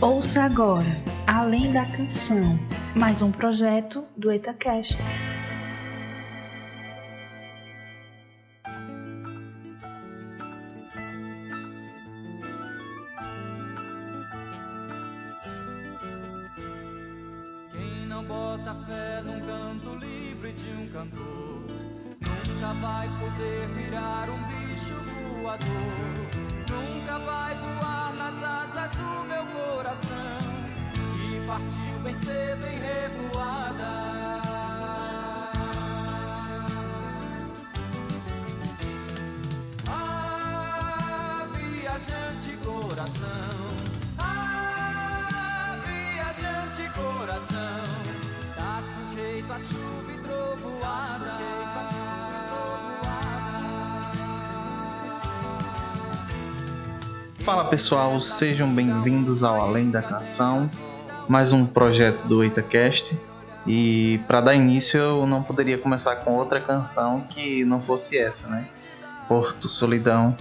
Ouça agora, Além da Canção, mais um projeto do EtaCast. Pessoal, sejam bem-vindos ao Além da Canção, mais um projeto do EitaCast. E para dar início, eu não poderia começar com outra canção que não fosse essa, né? Porto Solidão,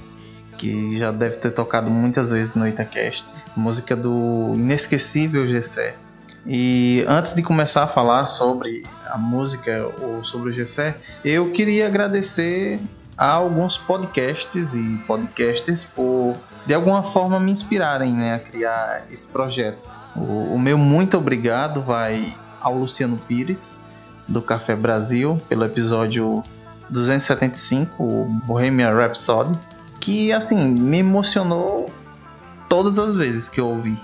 que já deve ter tocado muitas vezes no EitaCast, música do inesquecível Gessé. E antes de começar a falar sobre a música ou sobre o Gessé, eu queria agradecer a alguns podcasts e podcasters por de alguma forma me inspirarem né, a criar esse projeto. O, o meu muito obrigado vai ao Luciano Pires, do Café Brasil, pelo episódio 275, o Bohemian Rhapsody, que assim me emocionou todas as vezes que eu ouvi.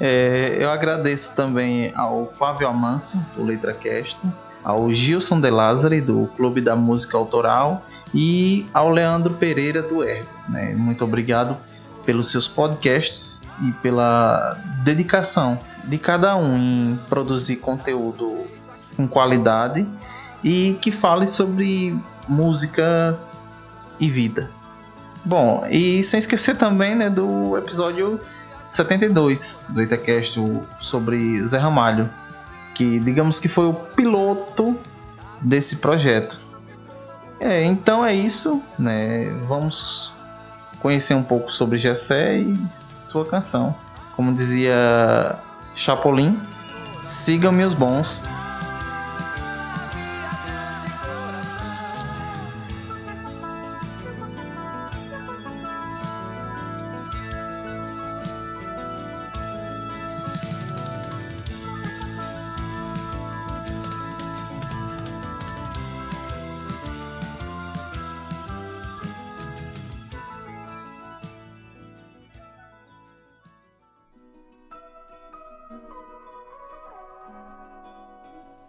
É, eu agradeço também ao Flávio Amâncio, do LetraCast, ao Gilson De Lázari, do Clube da Música Autoral, e ao Leandro Pereira, do Ergo. Né? Muito obrigado pelos seus podcasts e pela dedicação de cada um em produzir conteúdo com qualidade e que fale sobre música e vida. Bom, e sem esquecer também né, do episódio 72 do Itacast sobre Zé Ramalho, que digamos que foi o piloto desse projeto. É, então é isso, né? Vamos conhecer um pouco sobre Gessé e sua canção. Como dizia Chapolin, sigam-me os bons.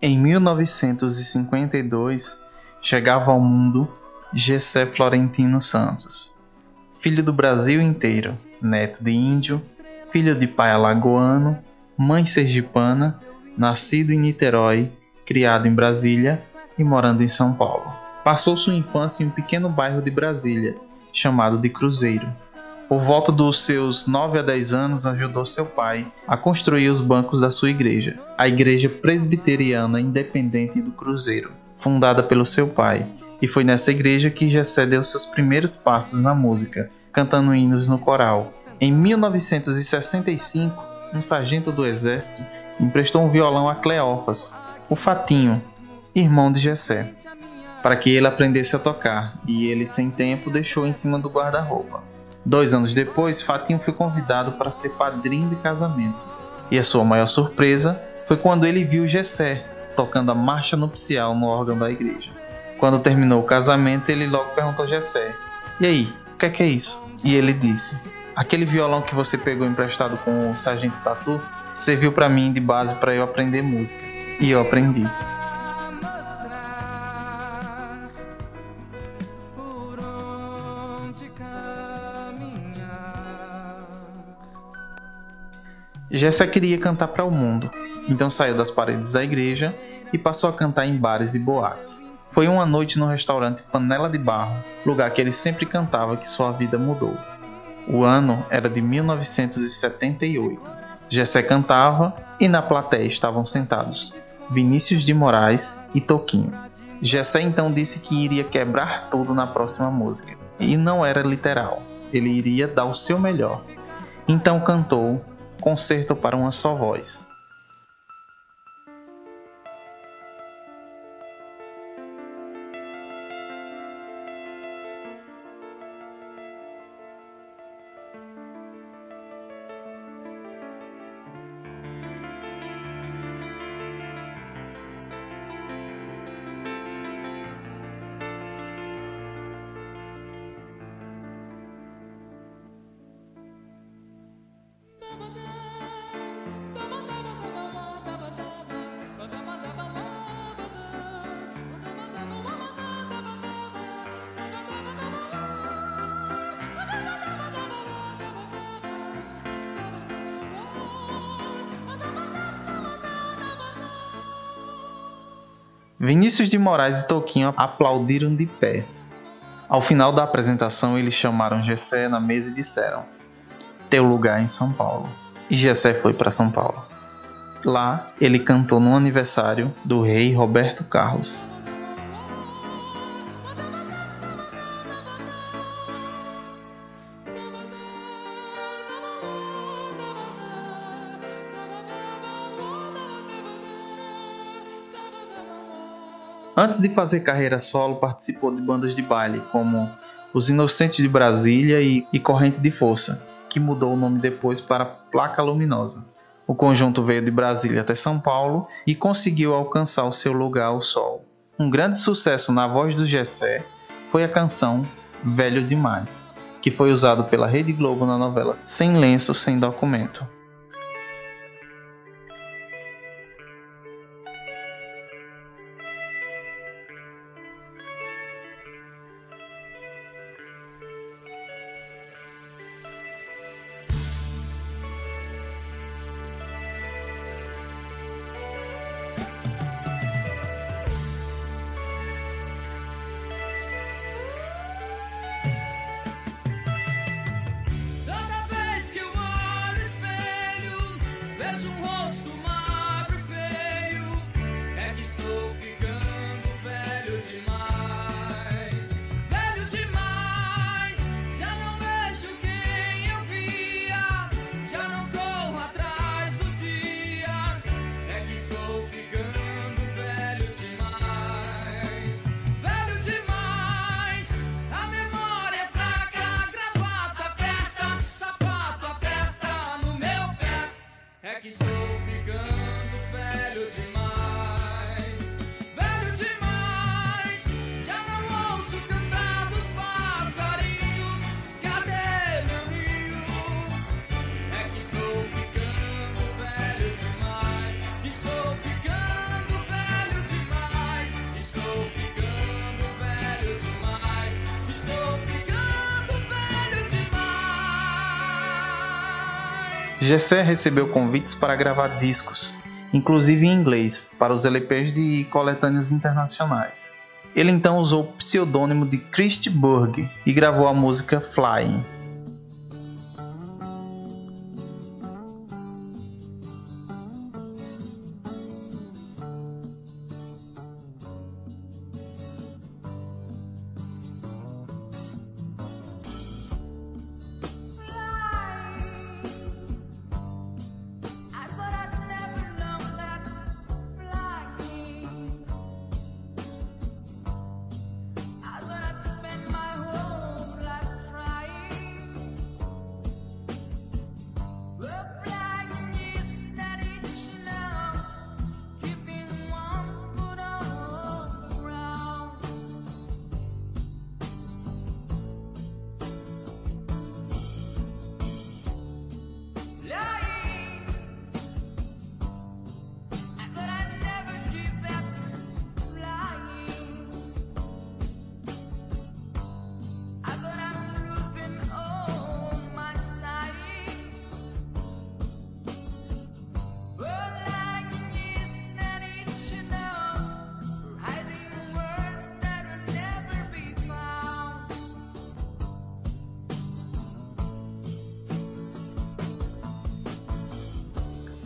Em 1952, chegava ao mundo Gessé Florentino Santos, filho do Brasil inteiro, neto de índio, filho de pai alagoano, mãe sergipana, nascido em Niterói, criado em Brasília e morando em São Paulo. Passou sua infância em um pequeno bairro de Brasília, chamado de Cruzeiro. Por volta dos seus 9 a 10 anos, ajudou seu pai a construir os bancos da sua igreja, a Igreja Presbiteriana Independente do Cruzeiro, fundada pelo seu pai. E foi nessa igreja que Gessé deu seus primeiros passos na música, cantando hinos no coral. Em 1965, um sargento do exército emprestou um violão a Cleófas, o Fatinho, irmão de Gessé, para que ele aprendesse a tocar, e ele, sem tempo, deixou em cima do guarda-roupa. Dois anos depois, Fatinho foi convidado para ser padrinho de casamento. E a sua maior surpresa foi quando ele viu Gessé tocando a marcha nupcial no órgão da igreja. Quando terminou o casamento, ele logo perguntou a Gessé: E aí, o que é, que é isso? E ele disse: Aquele violão que você pegou emprestado com o sargento Tatu serviu para mim de base para eu aprender música. E eu aprendi. Gessé queria cantar para o mundo, então saiu das paredes da igreja e passou a cantar em bares e boates. Foi uma noite no restaurante Panela de Barro, lugar que ele sempre cantava que sua vida mudou. O ano era de 1978. Gessé cantava e na plateia estavam sentados Vinícius de Moraes e Toquinho. Gessé então disse que iria quebrar tudo na próxima música. E não era literal, ele iria dar o seu melhor. Então cantou Concerto para uma só voz. Vinícius de Moraes e Toquinho aplaudiram de pé. Ao final da apresentação, eles chamaram Gessé na mesa e disseram: Teu lugar em São Paulo. E Gessé foi para São Paulo. Lá, ele cantou no aniversário do rei Roberto Carlos. Antes de fazer carreira solo, participou de bandas de baile como Os Inocentes de Brasília e, e Corrente de Força, que mudou o nome depois para Placa Luminosa. O conjunto veio de Brasília até São Paulo e conseguiu alcançar o seu lugar ao sol. Um grande sucesso na voz do Gessé foi a canção Velho Demais, que foi usado pela Rede Globo na novela Sem Lenço, Sem Documento. Gessé recebeu convites para gravar discos, inclusive em inglês, para os LPs de coletâneas internacionais. Ele então usou o pseudônimo de Christy Burg e gravou a música Flying.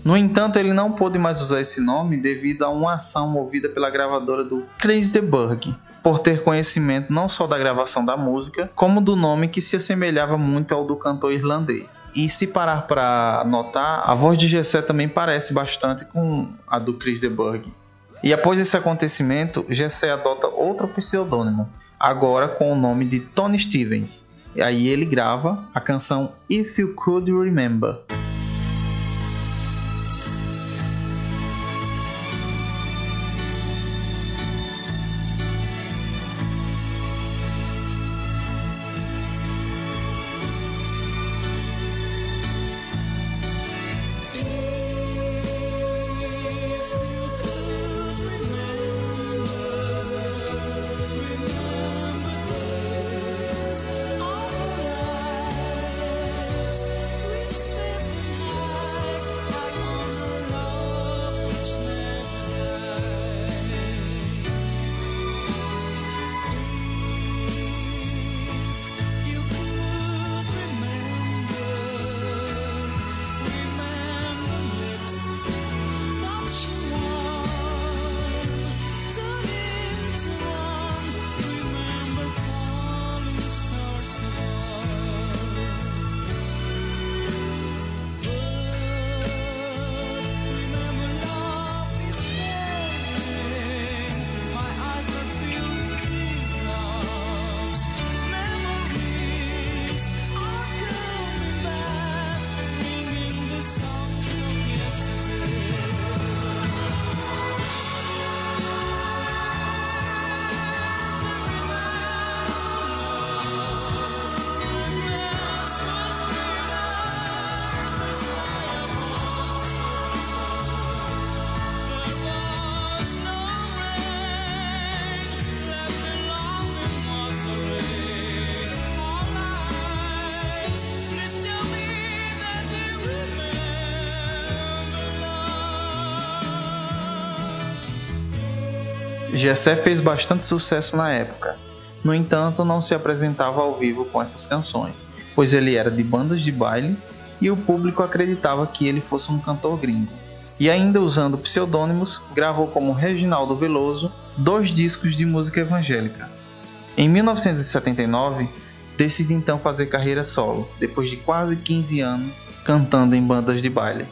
No entanto, ele não pôde mais usar esse nome devido a uma ação movida pela gravadora do Chris de Burgh, por ter conhecimento não só da gravação da música, como do nome que se assemelhava muito ao do cantor irlandês. E se parar para notar, a voz de Gessé também parece bastante com a do Chris de Burgh. E após esse acontecimento, Gessé adota outro pseudônimo, agora com o nome de Tony Stevens. E aí ele grava a canção If You Could Remember. Gessé fez bastante sucesso na época. No entanto, não se apresentava ao vivo com essas canções, pois ele era de bandas de baile e o público acreditava que ele fosse um cantor gringo. E ainda usando pseudônimos, gravou como Reginaldo Veloso dois discos de música evangélica. Em 1979, decide então fazer carreira solo, depois de quase 15 anos cantando em bandas de baile.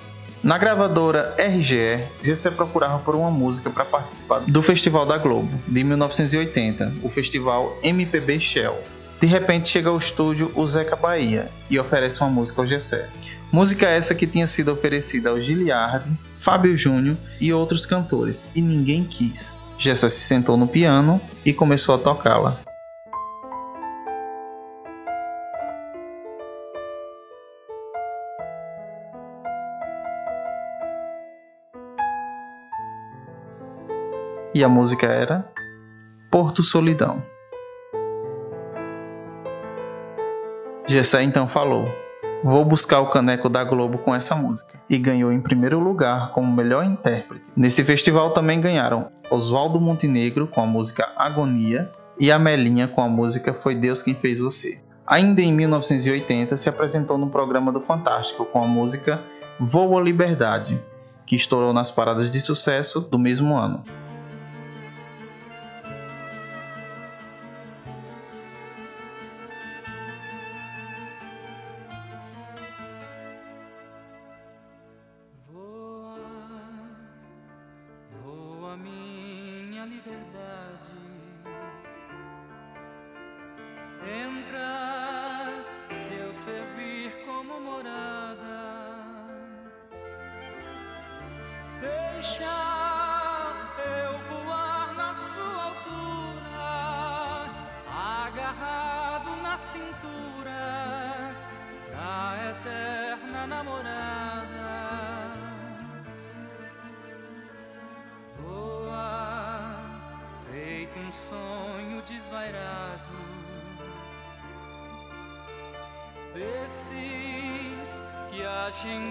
Na gravadora RGE, Gessé procurava por uma música para participar do Festival da Globo, de 1980, o festival MPB Shell. De repente chega ao estúdio o Zeca Bahia e oferece uma música ao Gessé. Música essa que tinha sido oferecida ao Giliardi, Fábio Júnior e outros cantores, e ninguém quis. Gessé se sentou no piano e começou a tocá-la. E a música era Porto Solidão. Gessé então falou: Vou buscar o caneco da Globo com essa música. E ganhou em primeiro lugar como melhor intérprete. Nesse festival também ganharam Oswaldo Montenegro com a música Agonia e a Melinha com a música Foi Deus Quem Fez Você. Ainda em 1980 se apresentou no programa do Fantástico com a música Voa Liberdade, que estourou nas paradas de sucesso do mesmo ano.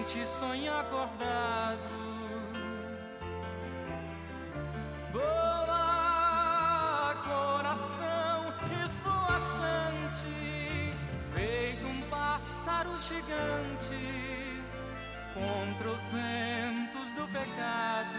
Gente sonha acordado. Boa, coração esvoaçante, feito um pássaro gigante, contra os ventos do pecado.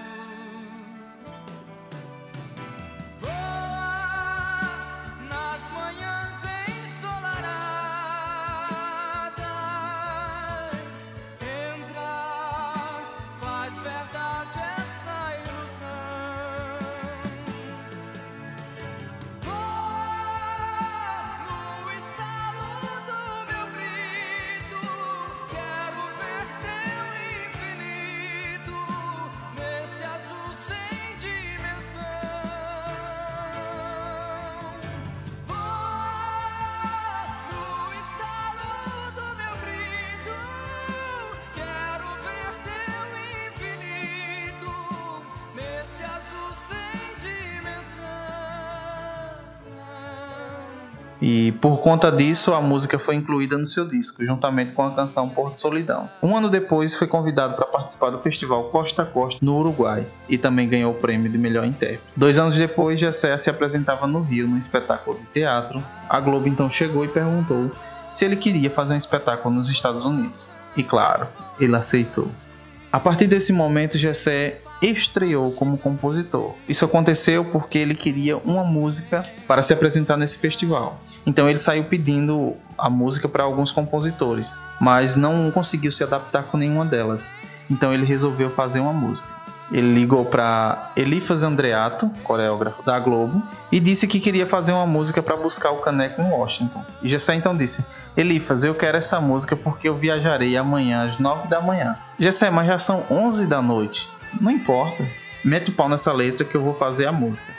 E por conta disso, a música foi incluída no seu disco, juntamente com a canção Porto Solidão. Um ano depois, foi convidado para participar do festival Costa a Costa no Uruguai e também ganhou o prêmio de melhor intérprete. Dois anos depois, Gessé se apresentava no Rio num espetáculo de teatro. A Globo então chegou e perguntou se ele queria fazer um espetáculo nos Estados Unidos. E claro, ele aceitou. A partir desse momento, Gessé estreou como compositor. Isso aconteceu porque ele queria uma música para se apresentar nesse festival. Então ele saiu pedindo a música para alguns compositores, mas não conseguiu se adaptar com nenhuma delas. Então ele resolveu fazer uma música. Ele ligou para Elifas Andreato, coreógrafo da Globo, e disse que queria fazer uma música para buscar o caneco em Washington. E Gessé então disse: Elifas, eu quero essa música porque eu viajarei amanhã às 9 da manhã. Gessé, mas já são 11 da noite. Não importa, mete o pau nessa letra que eu vou fazer a música.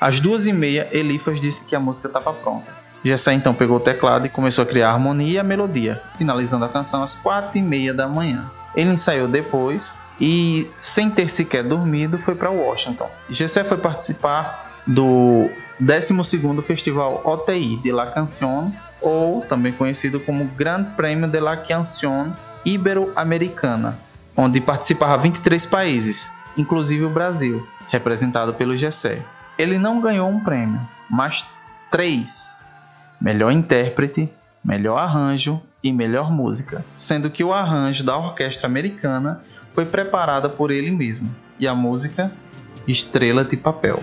Às duas e meia, Elifas disse que a música estava pronta. Gessé então pegou o teclado e começou a criar a harmonia e a melodia, finalizando a canção às quatro e meia da manhã. Ele ensaiou depois e, sem ter sequer dormido, foi para Washington. Gessé foi participar do 12º Festival OTI de La Canción, ou também conhecido como Grand Prêmio de la Canción Ibero-Americana, onde participavam 23 países, inclusive o Brasil, representado pelo Gessé. Ele não ganhou um prêmio, mas três melhor intérprete, melhor arranjo e melhor música, sendo que o arranjo da orquestra americana foi preparada por ele mesmo e a música Estrela de Papel.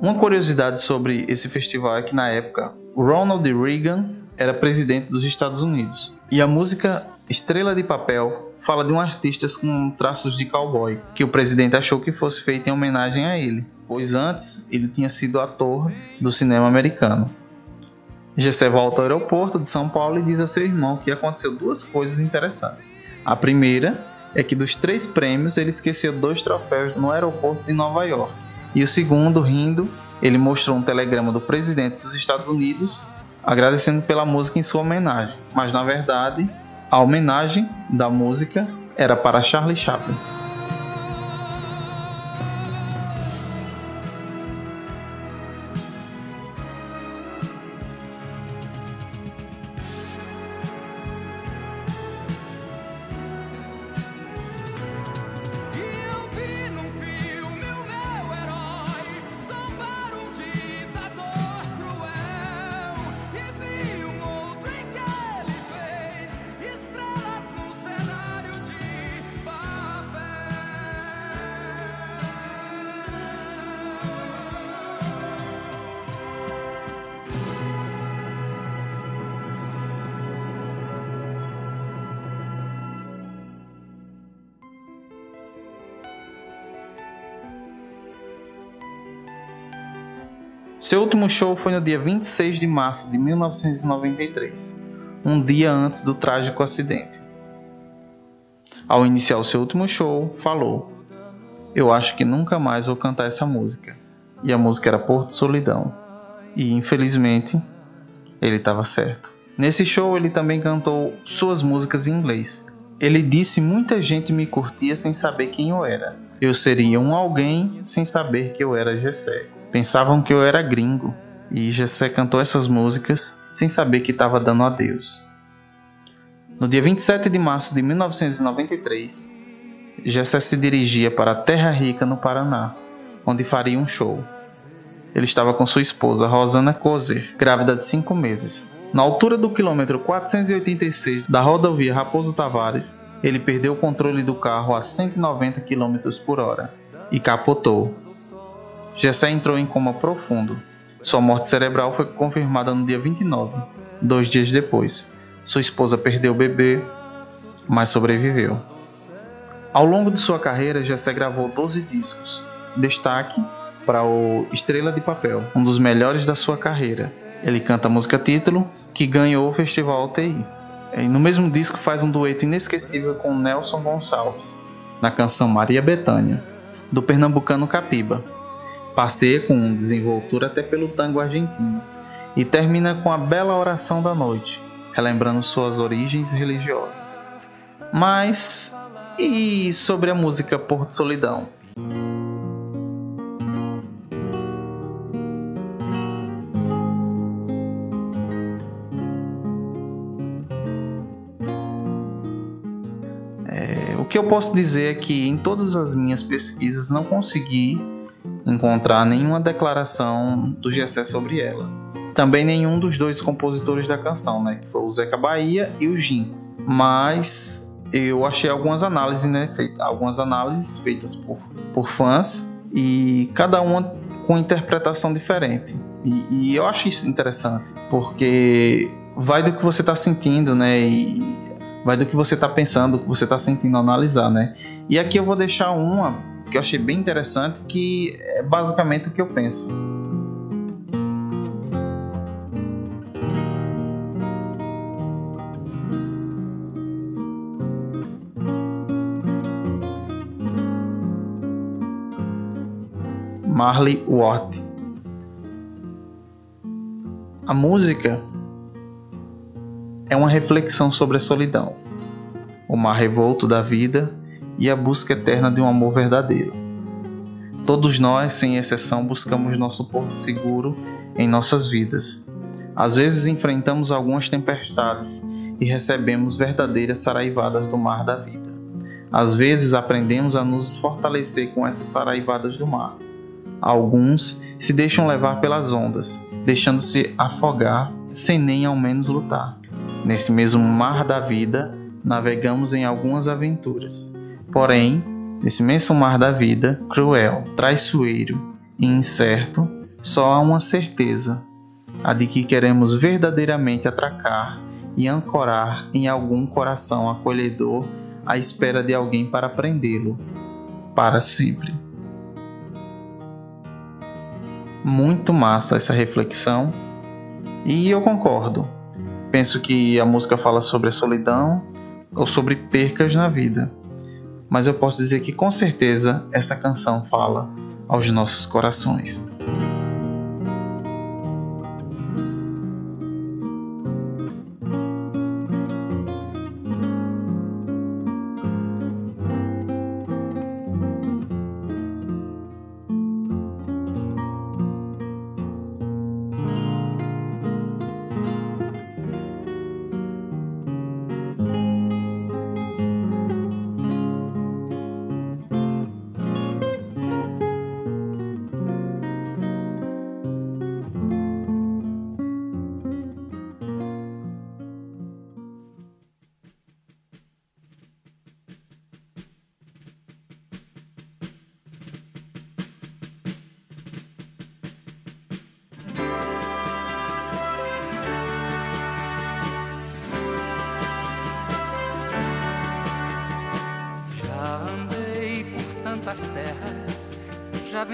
Uma curiosidade sobre esse festival é que na época Ronald Reagan era presidente dos Estados Unidos e a música Estrela de Papel fala de um artista com traços de cowboy que o presidente achou que fosse feito em homenagem a ele, pois antes ele tinha sido ator do cinema americano. Gessé volta ao aeroporto de São Paulo e diz a seu irmão que aconteceu duas coisas interessantes. A primeira é que dos três prêmios ele esqueceu dois troféus no aeroporto de Nova York e o segundo, rindo, ele mostrou um telegrama do presidente dos Estados Unidos agradecendo pela música em sua homenagem. Mas na verdade, a homenagem da música era para Charlie Chaplin. Seu último show foi no dia 26 de março de 1993, um dia antes do trágico acidente. Ao iniciar o seu último show, falou: Eu acho que nunca mais vou cantar essa música. E a música era Porto Solidão. E infelizmente, ele estava certo. Nesse show, ele também cantou suas músicas em inglês. Ele disse: Muita gente me curtia sem saber quem eu era. Eu seria um alguém sem saber que eu era Gessé. Pensavam que eu era gringo. E Gessé cantou essas músicas sem saber que estava dando adeus. No dia 27 de março de 1993, Gessé se dirigia para Terra Rica, no Paraná, onde faria um show. Ele estava com sua esposa, Rosana Kozer, grávida de 5 meses. Na altura do quilômetro 486 da rodovia Raposo Tavares, ele perdeu o controle do carro a 190 km por hora e capotou. Gessé entrou em coma profundo. Sua morte cerebral foi confirmada no dia 29, dois dias depois. Sua esposa perdeu o bebê, mas sobreviveu. Ao longo de sua carreira, Gessé gravou 12 discos. Destaque para o Estrela de Papel, um dos melhores da sua carreira. Ele canta a música título, que ganhou o Festival TI. E no mesmo disco faz um dueto inesquecível com Nelson Gonçalves, na canção Maria Bethânia, do pernambucano Capiba. Passeia com desenvoltura até pelo tango argentino e termina com a bela oração da noite, relembrando suas origens religiosas. Mas e sobre a música Porto Solidão? que eu posso dizer é que em todas as minhas pesquisas não consegui encontrar nenhuma declaração do Gessé sobre ela. Também nenhum dos dois compositores da canção, né, que foi o Zeca Bahia e o Jim. Mas eu achei algumas análises, né, feitas, algumas análises feitas por, por fãs e cada uma com interpretação diferente. E, e eu acho isso interessante, porque vai do que você está sentindo, né? E vai do que você está pensando, do que você está sentindo analisar, né? E aqui eu vou deixar uma que eu achei bem interessante, que é basicamente o que eu penso. Marley Watt. A música é uma reflexão sobre a solidão, o mar revolto da vida e a busca eterna de um amor verdadeiro. Todos nós, sem exceção, buscamos nosso porto seguro em nossas vidas. Às vezes enfrentamos algumas tempestades e recebemos verdadeiras saraivadas do mar da vida. Às vezes aprendemos a nos fortalecer com essas saraivadas do mar. Alguns se deixam levar pelas ondas, deixando-se afogar sem nem ao menos lutar. Nesse mesmo mar da vida, navegamos em algumas aventuras. Porém, nesse imenso mar da vida, cruel, traiçoeiro e incerto, só há uma certeza: a de que queremos verdadeiramente atracar e ancorar em algum coração acolhedor à espera de alguém para prendê-lo para sempre. Muito massa essa reflexão e eu concordo. Penso que a música fala sobre a solidão ou sobre percas na vida. Mas eu posso dizer que com certeza essa canção fala aos nossos corações.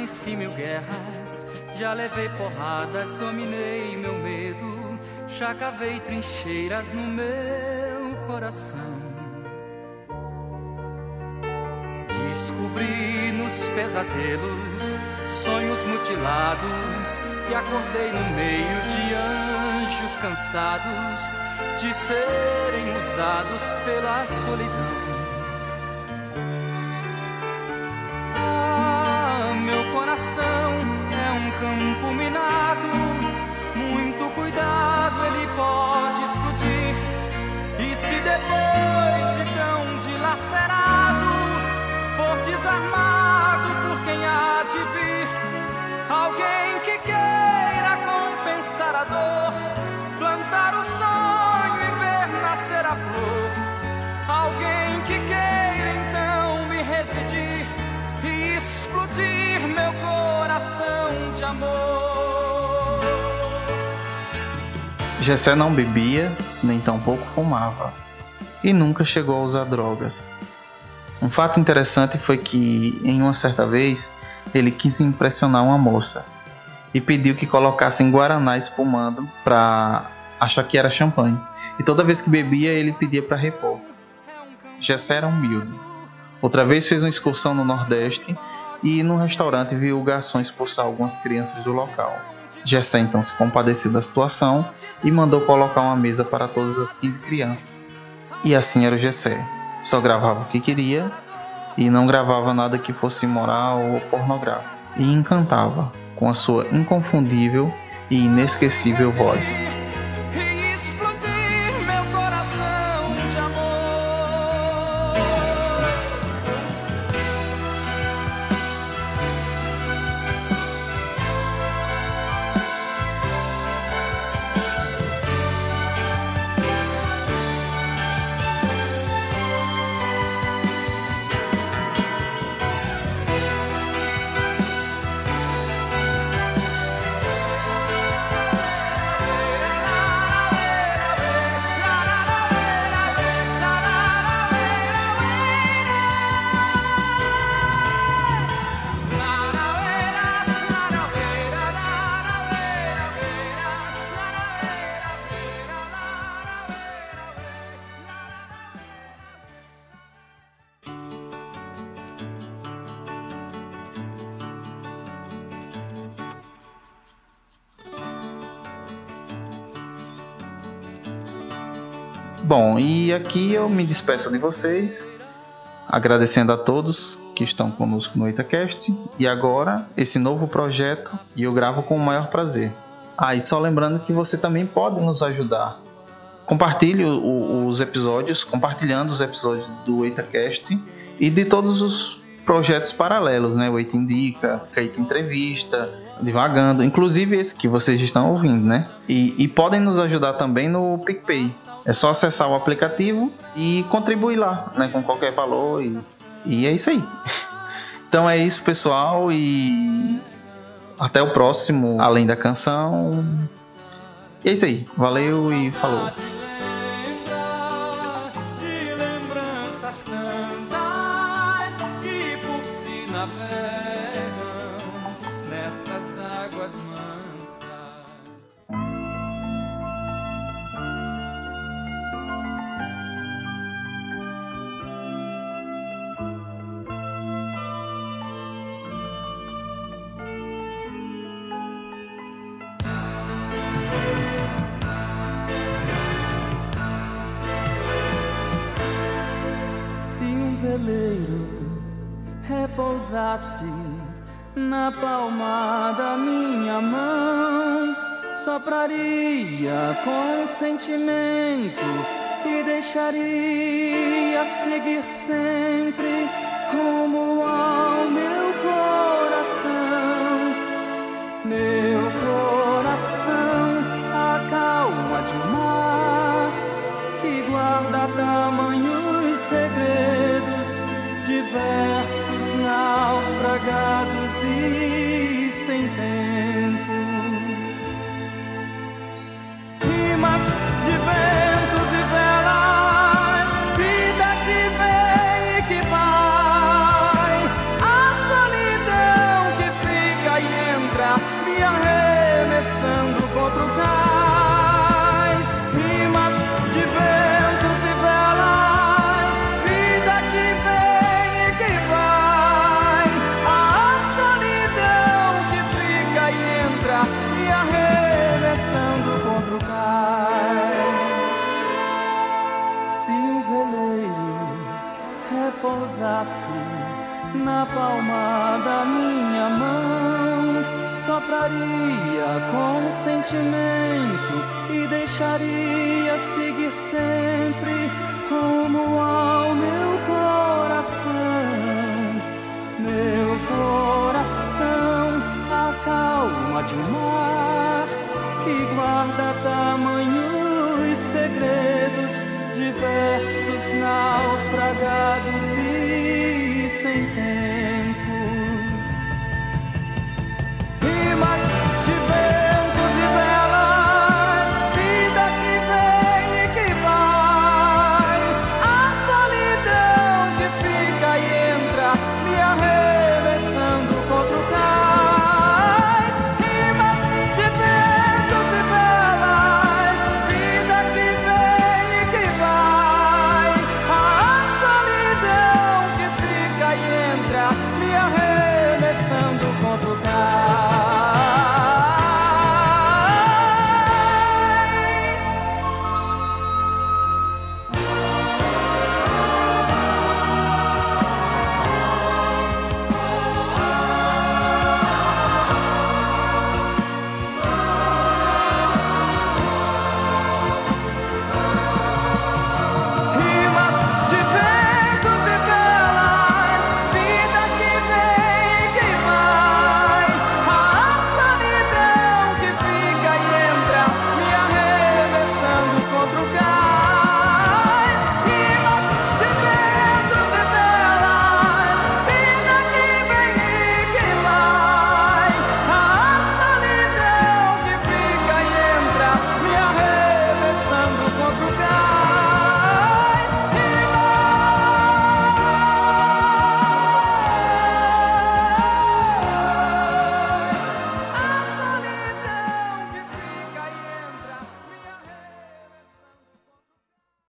Venci mil guerras, Já levei porradas, dominei meu medo, já cavei trincheiras no meu coração. Descobri nos pesadelos sonhos mutilados e acordei no meio de anjos cansados de serem usados pela solidão. Amor. Gessé não bebia, nem tampouco fumava, e nunca chegou a usar drogas. Um fato interessante foi que, em uma certa vez, ele quis impressionar uma moça e pediu que colocassem guaraná espumando para achar que era champanhe. E toda vez que bebia, ele pedia para repor. Gessé era humilde. Outra vez fez uma excursão no Nordeste e num restaurante viu o garçom expulsar algumas crianças do local. Gessé então se compadeceu da situação e mandou colocar uma mesa para todas as 15 crianças. E assim era o Gessé. Só gravava o que queria e não gravava nada que fosse imoral ou pornográfico. E encantava com a sua inconfundível e inesquecível voz. Bom, e aqui eu me despeço de vocês, agradecendo a todos que estão conosco no Itacast. E agora, esse novo projeto, e eu gravo com o maior prazer. Ah, e só lembrando que você também pode nos ajudar. Compartilhe os episódios, compartilhando os episódios do Itacast e de todos os projetos paralelos, né? O Eita Indica, Eita Entrevista, Divagando, inclusive esse que vocês estão ouvindo, né? E, e podem nos ajudar também no PicPay. É só acessar o aplicativo e contribuir lá, né? Com qualquer valor e, e é isso aí. Então é isso, pessoal, e até o próximo Além da Canção. E é isso aí. Valeu e falou. Na palma da minha mão, sopraria com sentimento e deixaria seguir sempre rumo deixaria seguir sempre rumo ao meu coração. Meu coração, a calma de um mar que guarda tamanhos segredos diversos naufragados e.